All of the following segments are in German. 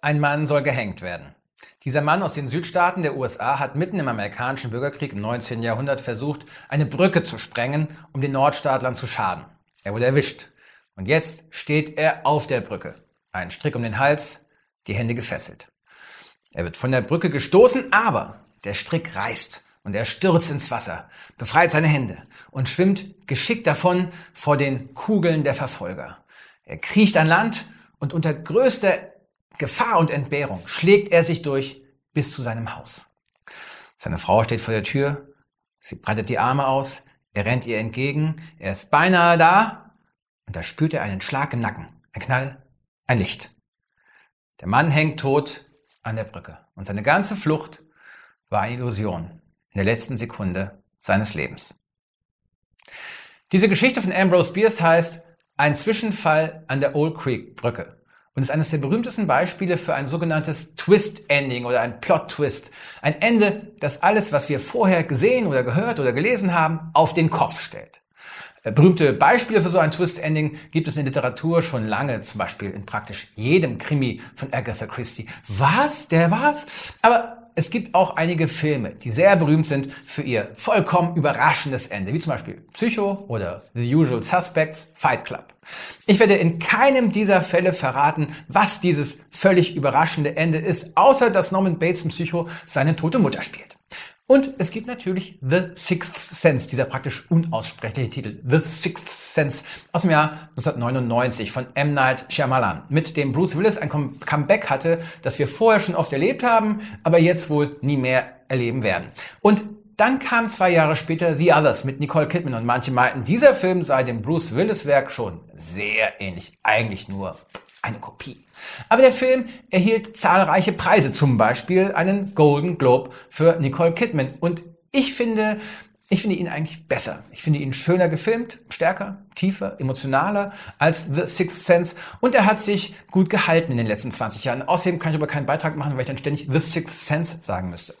Ein Mann soll gehängt werden. Dieser Mann aus den Südstaaten der USA hat mitten im amerikanischen Bürgerkrieg im 19. Jahrhundert versucht, eine Brücke zu sprengen, um den Nordstaatlern zu schaden. Er wurde erwischt. Und jetzt steht er auf der Brücke. Ein Strick um den Hals, die Hände gefesselt. Er wird von der Brücke gestoßen, aber der Strick reißt und er stürzt ins Wasser, befreit seine Hände und schwimmt geschickt davon vor den Kugeln der Verfolger. Er kriecht an Land und unter größter Gefahr und Entbehrung schlägt er sich durch bis zu seinem Haus. Seine Frau steht vor der Tür, sie breitet die Arme aus, er rennt ihr entgegen, er ist beinahe da und da spürt er einen Schlag im Nacken, ein Knall, ein Licht. Der Mann hängt tot an der Brücke und seine ganze Flucht war eine Illusion in der letzten Sekunde seines Lebens. Diese Geschichte von Ambrose Bierce heißt Ein Zwischenfall an der Old Creek Brücke und ist eines der berühmtesten Beispiele für ein sogenanntes Twist-Ending oder ein Plot-Twist. Ein Ende, das alles, was wir vorher gesehen oder gehört oder gelesen haben, auf den Kopf stellt. Äh, berühmte Beispiele für so ein Twist-Ending gibt es in der Literatur schon lange, zum Beispiel in praktisch jedem Krimi von Agatha Christie. Was? Der war's? Aber es gibt auch einige Filme, die sehr berühmt sind für ihr vollkommen überraschendes Ende, wie zum Beispiel Psycho oder The Usual Suspects, Fight Club. Ich werde in keinem dieser Fälle verraten, was dieses völlig überraschende Ende ist, außer dass Norman Bates in Psycho seine tote Mutter spielt. Und es gibt natürlich The Sixth Sense, dieser praktisch unaussprechliche Titel. The Sixth Sense aus dem Jahr 1999 von M. Night Shyamalan, mit dem Bruce Willis ein Comeback hatte, das wir vorher schon oft erlebt haben, aber jetzt wohl nie mehr erleben werden. Und dann kam zwei Jahre später The Others mit Nicole Kidman und manche meinten, dieser Film sei dem Bruce Willis Werk schon sehr ähnlich. Eigentlich nur eine Kopie. Aber der Film erhielt zahlreiche Preise, zum Beispiel einen Golden Globe für Nicole Kidman. Und ich finde, ich finde ihn eigentlich besser. Ich finde ihn schöner gefilmt, stärker, tiefer, emotionaler als The Sixth Sense. Und er hat sich gut gehalten in den letzten 20 Jahren. Außerdem kann ich aber keinen Beitrag machen, weil ich dann ständig The Sixth Sense sagen müsste.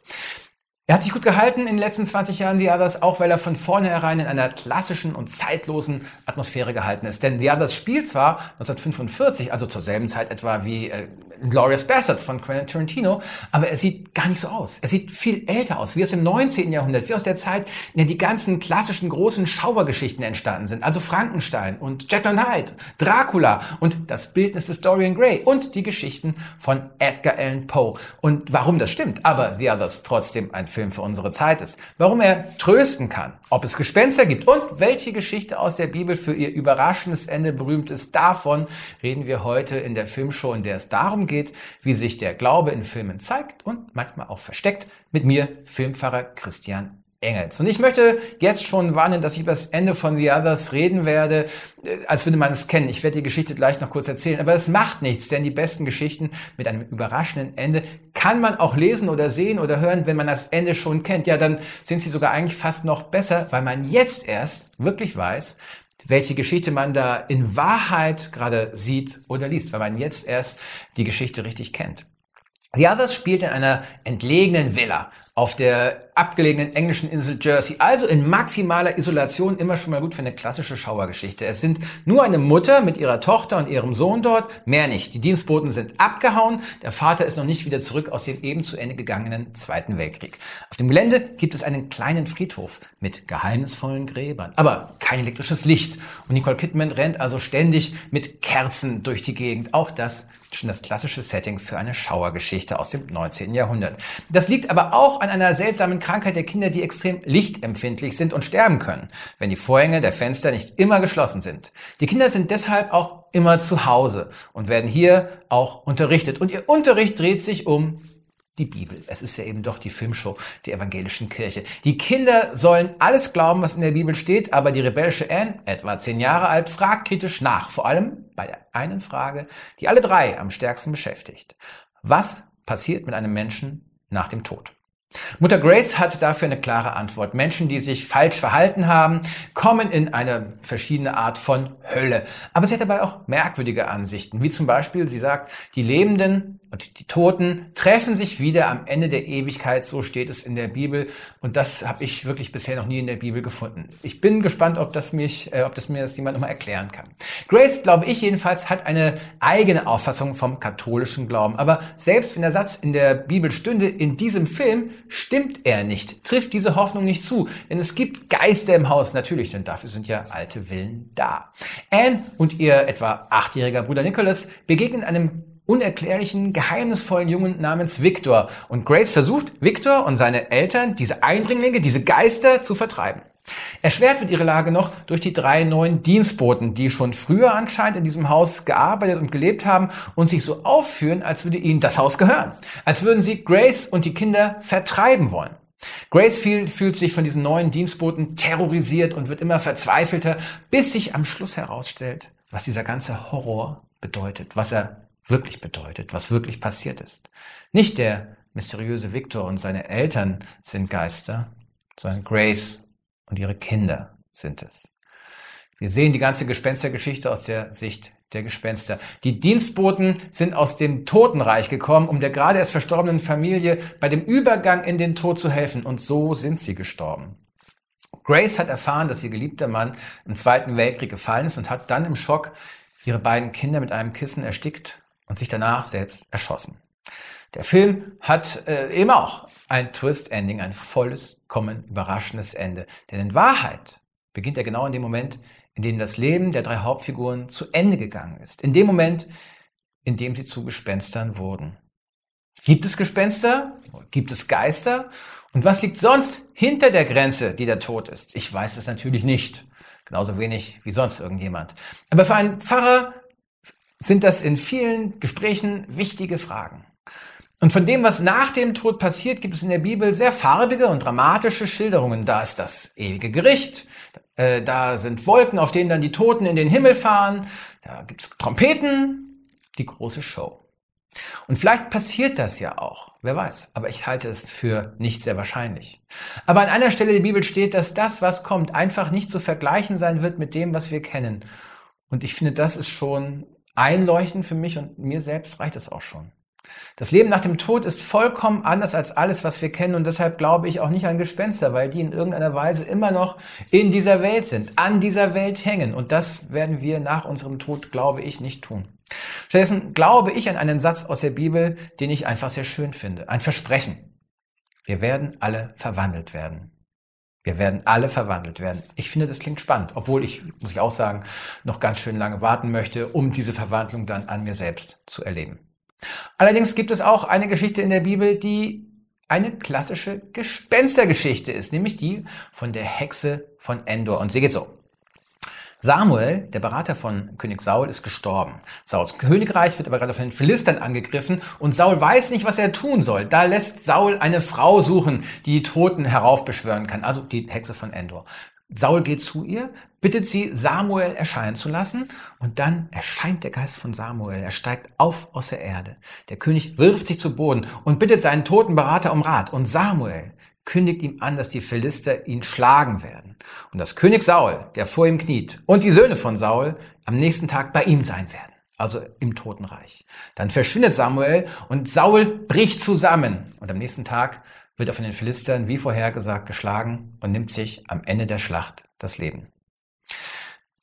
Er hat sich gut gehalten in den letzten 20 Jahren, The Others, auch weil er von vornherein in einer klassischen und zeitlosen Atmosphäre gehalten ist. Denn The Others spielt zwar 1945, also zur selben Zeit etwa wie äh, Glorious Bastards von Quentin Tarantino, aber er sieht gar nicht so aus. Er sieht viel älter aus, wie aus dem 19. Jahrhundert, wie aus der Zeit, in der die ganzen klassischen großen Schauergeschichten entstanden sind. Also Frankenstein und Jack Knight, Dracula und das Bildnis des Dorian Gray und die Geschichten von Edgar Allan Poe. Und warum das stimmt, aber The Others trotzdem ein Film für unsere Zeit ist, warum er trösten kann, ob es Gespenster gibt und welche Geschichte aus der Bibel für ihr überraschendes Ende berühmt ist, davon reden wir heute in der Filmshow, in der es darum geht, wie sich der Glaube in Filmen zeigt und manchmal auch versteckt, mit mir, Filmfahrer Christian Engels. Und ich möchte jetzt schon warnen, dass ich über das Ende von The Others reden werde, äh, als würde man es kennen. Ich werde die Geschichte gleich noch kurz erzählen, aber es macht nichts, denn die besten Geschichten mit einem überraschenden Ende kann man auch lesen oder sehen oder hören, wenn man das Ende schon kennt. Ja, dann sind sie sogar eigentlich fast noch besser, weil man jetzt erst wirklich weiß, welche Geschichte man da in Wahrheit gerade sieht oder liest, weil man jetzt erst die Geschichte richtig kennt. The Others spielt in einer entlegenen Villa auf der abgelegenen englischen Insel Jersey, also in maximaler Isolation, immer schon mal gut für eine klassische Schauergeschichte. Es sind nur eine Mutter mit ihrer Tochter und ihrem Sohn dort, mehr nicht. Die Dienstboten sind abgehauen, der Vater ist noch nicht wieder zurück aus dem eben zu Ende gegangenen Zweiten Weltkrieg. Auf dem Gelände gibt es einen kleinen Friedhof mit geheimnisvollen Gräbern, aber kein elektrisches Licht. Und Nicole Kidman rennt also ständig mit Kerzen durch die Gegend. Auch das schon das klassische Setting für eine Schauergeschichte aus dem 19. Jahrhundert. Das liegt aber auch an an einer seltsamen Krankheit der Kinder, die extrem lichtempfindlich sind und sterben können, wenn die Vorhänge der Fenster nicht immer geschlossen sind. Die Kinder sind deshalb auch immer zu Hause und werden hier auch unterrichtet. Und ihr Unterricht dreht sich um die Bibel. Es ist ja eben doch die Filmshow der evangelischen Kirche. Die Kinder sollen alles glauben, was in der Bibel steht, aber die rebellische Anne, etwa zehn Jahre alt, fragt kritisch nach. Vor allem bei der einen Frage, die alle drei am stärksten beschäftigt. Was passiert mit einem Menschen nach dem Tod? Mutter Grace hat dafür eine klare Antwort. Menschen, die sich falsch verhalten haben, kommen in eine verschiedene Art von Hölle. Aber sie hat dabei auch merkwürdige Ansichten, wie zum Beispiel, sie sagt, die Lebenden und die Toten treffen sich wieder am Ende der Ewigkeit, so steht es in der Bibel. Und das habe ich wirklich bisher noch nie in der Bibel gefunden. Ich bin gespannt, ob das, mich, äh, ob das mir das jemand nochmal erklären kann. Grace, glaube ich jedenfalls, hat eine eigene Auffassung vom katholischen Glauben. Aber selbst wenn der Satz in der Bibel stünde, in diesem Film stimmt er nicht, trifft diese Hoffnung nicht zu. Denn es gibt Geister im Haus, natürlich, denn dafür sind ja alte Villen da. Anne und ihr etwa achtjähriger Bruder Nicholas begegnen einem unerklärlichen, geheimnisvollen Jungen namens Victor. Und Grace versucht, Victor und seine Eltern, diese Eindringlinge, diese Geister zu vertreiben. Erschwert wird ihre Lage noch durch die drei neuen Dienstboten, die schon früher anscheinend in diesem Haus gearbeitet und gelebt haben und sich so aufführen, als würde ihnen das Haus gehören. Als würden sie Grace und die Kinder vertreiben wollen. Grace fühlt sich von diesen neuen Dienstboten terrorisiert und wird immer verzweifelter, bis sich am Schluss herausstellt, was dieser ganze Horror bedeutet, was er wirklich bedeutet, was wirklich passiert ist. Nicht der mysteriöse Victor und seine Eltern sind Geister, sondern Grace und ihre Kinder sind es. Wir sehen die ganze Gespenstergeschichte aus der Sicht der Gespenster. Die Dienstboten sind aus dem Totenreich gekommen, um der gerade erst verstorbenen Familie bei dem Übergang in den Tod zu helfen. Und so sind sie gestorben. Grace hat erfahren, dass ihr geliebter Mann im Zweiten Weltkrieg gefallen ist und hat dann im Schock ihre beiden Kinder mit einem Kissen erstickt und sich danach selbst erschossen. Der Film hat äh, eben auch ein Twist-Ending, ein volles, kommen überraschendes Ende. Denn in Wahrheit beginnt er genau in dem Moment, in dem das Leben der drei Hauptfiguren zu Ende gegangen ist. In dem Moment, in dem sie zu Gespenstern wurden. Gibt es Gespenster? Gibt es Geister? Und was liegt sonst hinter der Grenze, die der Tod ist? Ich weiß es natürlich nicht. Genauso wenig wie sonst irgendjemand. Aber für einen Pfarrer sind das in vielen Gesprächen wichtige Fragen. Und von dem, was nach dem Tod passiert, gibt es in der Bibel sehr farbige und dramatische Schilderungen. Da ist das ewige Gericht, äh, da sind Wolken, auf denen dann die Toten in den Himmel fahren, da gibt es Trompeten, die große Show. Und vielleicht passiert das ja auch, wer weiß, aber ich halte es für nicht sehr wahrscheinlich. Aber an einer Stelle der Bibel steht, dass das, was kommt, einfach nicht zu vergleichen sein wird mit dem, was wir kennen. Und ich finde, das ist schon einleuchtend für mich und mir selbst reicht es auch schon. Das Leben nach dem Tod ist vollkommen anders als alles, was wir kennen und deshalb glaube ich auch nicht an Gespenster, weil die in irgendeiner Weise immer noch in dieser Welt sind, an dieser Welt hängen und das werden wir nach unserem Tod, glaube ich, nicht tun. Stattdessen glaube ich an einen Satz aus der Bibel, den ich einfach sehr schön finde, ein Versprechen. Wir werden alle verwandelt werden. Wir werden alle verwandelt werden. Ich finde, das klingt spannend, obwohl ich, muss ich auch sagen, noch ganz schön lange warten möchte, um diese Verwandlung dann an mir selbst zu erleben. Allerdings gibt es auch eine Geschichte in der Bibel, die eine klassische Gespenstergeschichte ist, nämlich die von der Hexe von Endor. Und sie geht so. Samuel, der Berater von König Saul, ist gestorben. Sauls Königreich wird aber gerade von den Philistern angegriffen und Saul weiß nicht, was er tun soll. Da lässt Saul eine Frau suchen, die die Toten heraufbeschwören kann, also die Hexe von Endor. Saul geht zu ihr, bittet sie, Samuel erscheinen zu lassen, und dann erscheint der Geist von Samuel. Er steigt auf aus der Erde. Der König wirft sich zu Boden und bittet seinen toten Berater um Rat. Und Samuel kündigt ihm an, dass die Philister ihn schlagen werden und dass König Saul, der vor ihm kniet, und die Söhne von Saul am nächsten Tag bei ihm sein werden, also im Totenreich. Dann verschwindet Samuel und Saul bricht zusammen und am nächsten Tag wird er von den Philistern wie vorhergesagt geschlagen und nimmt sich am Ende der Schlacht das Leben.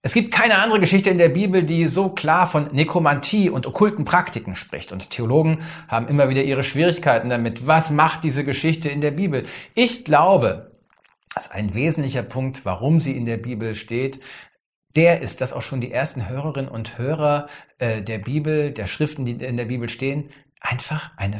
Es gibt keine andere Geschichte in der Bibel, die so klar von Nekromantie und okkulten Praktiken spricht. Und Theologen haben immer wieder ihre Schwierigkeiten damit. Was macht diese Geschichte in der Bibel? Ich glaube, dass ein wesentlicher Punkt, warum sie in der Bibel steht, der ist, dass auch schon die ersten Hörerinnen und Hörer äh, der Bibel, der Schriften, die in der Bibel stehen, einfach eine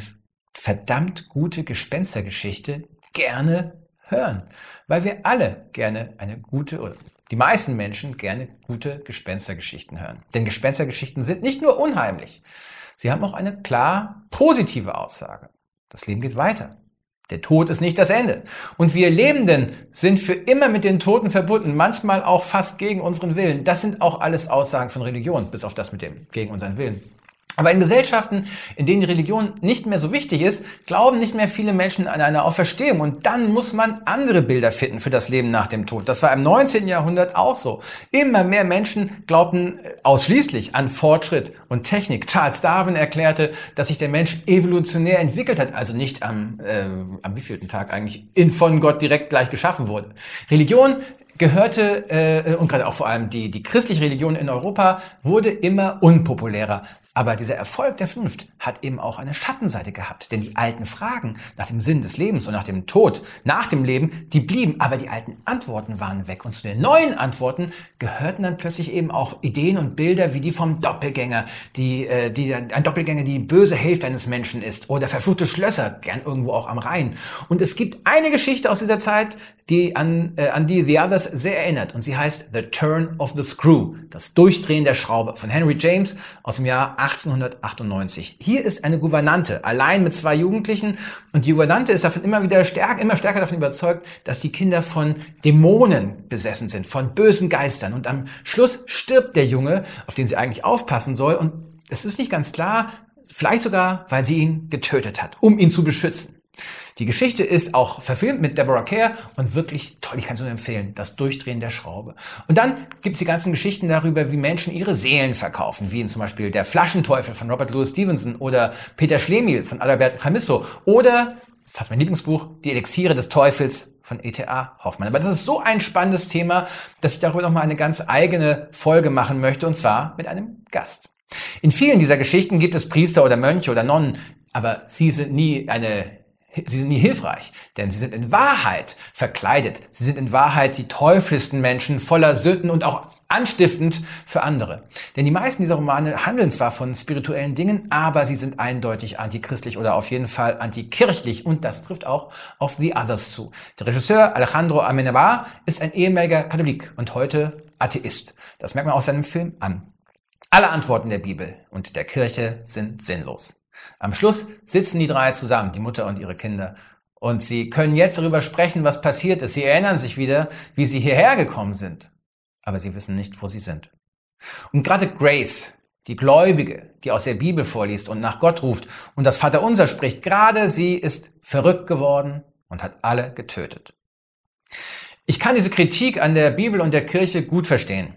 verdammt gute Gespenstergeschichte gerne hören. Weil wir alle gerne eine gute oder die meisten Menschen gerne gute Gespenstergeschichten hören. Denn Gespenstergeschichten sind nicht nur unheimlich, sie haben auch eine klar positive Aussage. Das Leben geht weiter. Der Tod ist nicht das Ende. Und wir Lebenden sind für immer mit den Toten verbunden, manchmal auch fast gegen unseren Willen. Das sind auch alles Aussagen von Religion, bis auf das mit dem gegen unseren Willen. Aber in Gesellschaften, in denen die Religion nicht mehr so wichtig ist, glauben nicht mehr viele Menschen an eine Auferstehung. Und dann muss man andere Bilder finden für das Leben nach dem Tod. Das war im 19. Jahrhundert auch so. Immer mehr Menschen glaubten äh, ausschließlich an Fortschritt und Technik. Charles Darwin erklärte, dass sich der Mensch evolutionär entwickelt hat, also nicht am, äh, am wievielten Tag eigentlich in von Gott direkt gleich geschaffen wurde. Religion gehörte, äh, und gerade auch vor allem die, die christliche Religion in Europa, wurde immer unpopulärer. Aber dieser Erfolg der Vernunft hat eben auch eine Schattenseite gehabt. Denn die alten Fragen nach dem Sinn des Lebens und nach dem Tod, nach dem Leben, die blieben. Aber die alten Antworten waren weg. Und zu den neuen Antworten gehörten dann plötzlich eben auch Ideen und Bilder wie die vom Doppelgänger, die, äh, die, ein Doppelgänger, die böse Hälfte eines Menschen ist. Oder verfluchte Schlösser, gern irgendwo auch am Rhein. Und es gibt eine Geschichte aus dieser Zeit, die an, äh, an die The Others sehr erinnert. Und sie heißt The Turn of the Screw, das Durchdrehen der Schraube von Henry James aus dem Jahr 1898. Hier ist eine Gouvernante, allein mit zwei Jugendlichen. Und die Gouvernante ist davon immer wieder stärker, immer stärker davon überzeugt, dass die Kinder von Dämonen besessen sind, von bösen Geistern. Und am Schluss stirbt der Junge, auf den sie eigentlich aufpassen soll. Und es ist nicht ganz klar, vielleicht sogar, weil sie ihn getötet hat, um ihn zu beschützen. Die Geschichte ist auch verfilmt mit Deborah Kerr und wirklich toll, ich kann es nur empfehlen, das Durchdrehen der Schraube. Und dann gibt es die ganzen Geschichten darüber, wie Menschen ihre Seelen verkaufen, wie in zum Beispiel Der Flaschenteufel von Robert Louis Stevenson oder Peter Schlemihl von Adalbert Chamisso oder fast mein Lieblingsbuch, Die Elixiere des Teufels von E.T.A. Hoffmann. Aber das ist so ein spannendes Thema, dass ich darüber nochmal eine ganz eigene Folge machen möchte, und zwar mit einem Gast. In vielen dieser Geschichten gibt es Priester oder Mönche oder Nonnen, aber sie sind nie eine sie sind nie hilfreich, denn sie sind in Wahrheit verkleidet. Sie sind in Wahrheit die teuflischsten Menschen, voller Sünden und auch anstiftend für andere. Denn die meisten dieser Romane handeln zwar von spirituellen Dingen, aber sie sind eindeutig antichristlich oder auf jeden Fall antikirchlich und das trifft auch auf The Others zu. Der Regisseur Alejandro Amenabar ist ein ehemaliger Katholik und heute Atheist. Das merkt man aus seinem Film an. Alle Antworten der Bibel und der Kirche sind sinnlos. Am Schluss sitzen die drei zusammen, die Mutter und ihre Kinder. Und sie können jetzt darüber sprechen, was passiert ist. Sie erinnern sich wieder, wie sie hierher gekommen sind. Aber sie wissen nicht, wo sie sind. Und gerade Grace, die Gläubige, die aus der Bibel vorliest und nach Gott ruft und das Vaterunser spricht, gerade sie ist verrückt geworden und hat alle getötet. Ich kann diese Kritik an der Bibel und der Kirche gut verstehen.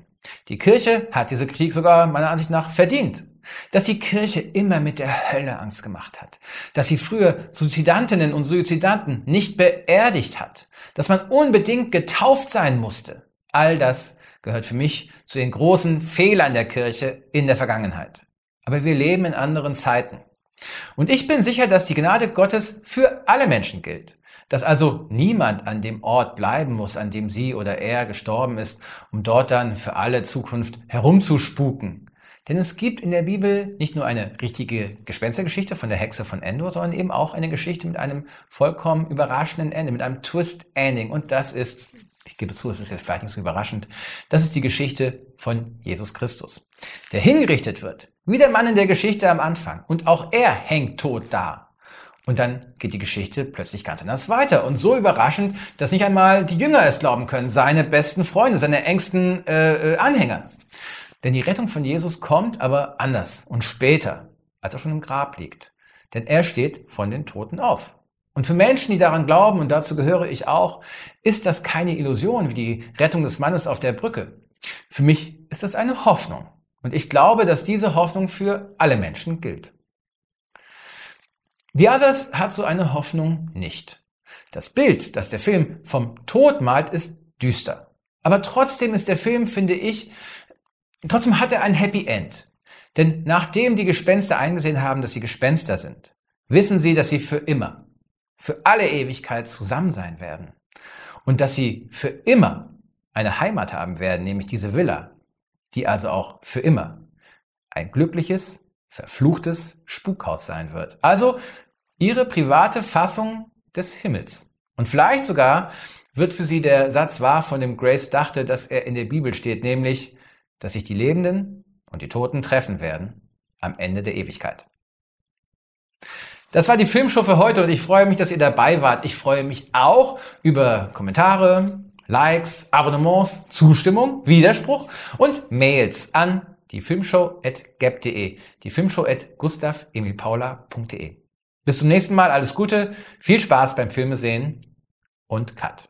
Die Kirche hat diese Kritik sogar meiner Ansicht nach verdient dass die Kirche immer mit der Hölle Angst gemacht hat, dass sie früher Suizidantinnen und Suizidanten nicht beerdigt hat, dass man unbedingt getauft sein musste. All das gehört für mich zu den großen Fehlern der Kirche in der Vergangenheit. Aber wir leben in anderen Zeiten. Und ich bin sicher, dass die Gnade Gottes für alle Menschen gilt. Dass also niemand an dem Ort bleiben muss, an dem sie oder er gestorben ist, um dort dann für alle Zukunft herumzuspuken, denn es gibt in der Bibel nicht nur eine richtige Gespenstergeschichte von der Hexe von Endor, sondern eben auch eine Geschichte mit einem vollkommen überraschenden Ende, mit einem Twist-Ending. Und das ist, ich gebe zu, es ist jetzt vielleicht nicht so überraschend, das ist die Geschichte von Jesus Christus, der hingerichtet wird, wie der Mann in der Geschichte am Anfang. Und auch er hängt tot da. Und dann geht die Geschichte plötzlich ganz anders weiter. Und so überraschend, dass nicht einmal die Jünger es glauben können, seine besten Freunde, seine engsten äh, äh Anhänger. Denn die Rettung von Jesus kommt aber anders und später, als er schon im Grab liegt. Denn er steht von den Toten auf. Und für Menschen, die daran glauben, und dazu gehöre ich auch, ist das keine Illusion wie die Rettung des Mannes auf der Brücke. Für mich ist das eine Hoffnung. Und ich glaube, dass diese Hoffnung für alle Menschen gilt. The Others hat so eine Hoffnung nicht. Das Bild, das der Film vom Tod malt, ist düster. Aber trotzdem ist der Film, finde ich, Trotzdem hat er ein Happy End. Denn nachdem die Gespenster eingesehen haben, dass sie Gespenster sind, wissen sie, dass sie für immer, für alle Ewigkeit zusammen sein werden. Und dass sie für immer eine Heimat haben werden, nämlich diese Villa, die also auch für immer ein glückliches, verfluchtes Spukhaus sein wird. Also ihre private Fassung des Himmels. Und vielleicht sogar wird für sie der Satz wahr, von dem Grace dachte, dass er in der Bibel steht, nämlich das sich die Lebenden und die Toten treffen werden am Ende der Ewigkeit. Das war die Filmshow für heute und ich freue mich, dass ihr dabei wart. Ich freue mich auch über Kommentare, Likes, Abonnements, Zustimmung, Widerspruch und Mails an die Filmshow@gap.de, die Filmshow@gustavemilpaula.de. Bis zum nächsten Mal, alles Gute, viel Spaß beim Filme sehen und Cut.